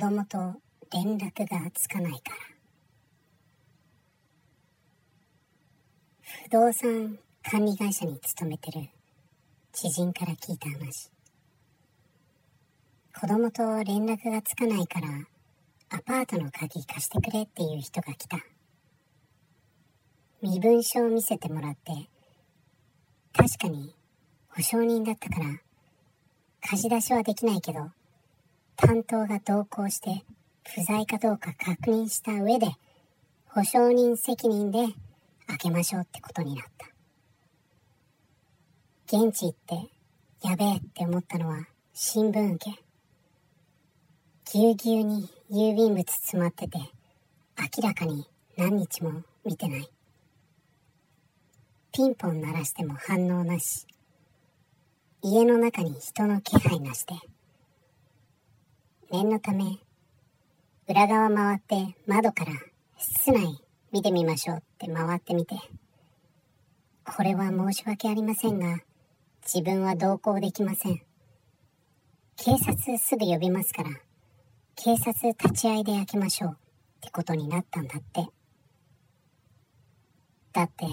供と連絡がつかないから。不動産管理会社に勤めてる知人から聞いた話。子供と連絡がつかないからアパートの鍵貸してくれっていう人が来た。身分証を見せてもらって確かに保証人だったから貸し出しはできないけど担当が同行して不在かどうか確認した上で保証人責任で開けましょうってことになった。現地行ってやべえって思ったのは新聞受け。ぎゅうぎゅうに郵便物詰まってて明らかに何日も見てない。ピンポン鳴らしても反応なし。家の中に人の気配なしで。念のため裏側回って窓から室内見てみましょうって回ってみてこれは申し訳ありませんが自分は同行できません。警察すぐ呼びますから、警察立ち会いで開けましょうってことになったんだって。だって、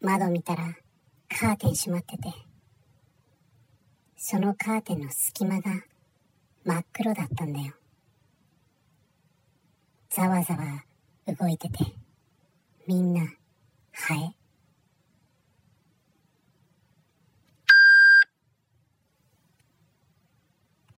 窓見たらカーテン閉まってて、そのカーテンの隙間が真っ黒だったんだよ。ざわざわ動いてて、みんなハエ。